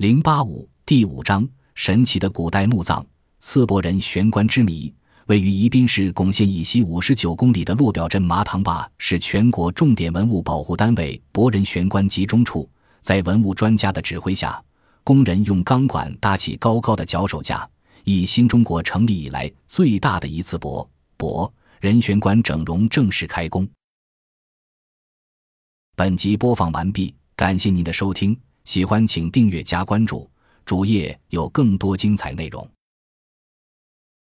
零八五第五章：神奇的古代墓葬——淄博人悬棺之谜。位于宜宾市珙县以西五十九公里的鹿表镇麻塘坝是全国重点文物保护单位博人悬棺集中处。在文物专家的指挥下，工人用钢管搭起高高的脚手架，以新中国成立以来最大的一次博博人悬棺整容正式开工。本集播放完毕，感谢您的收听，喜欢请订阅加关注，主页有更多精彩内容。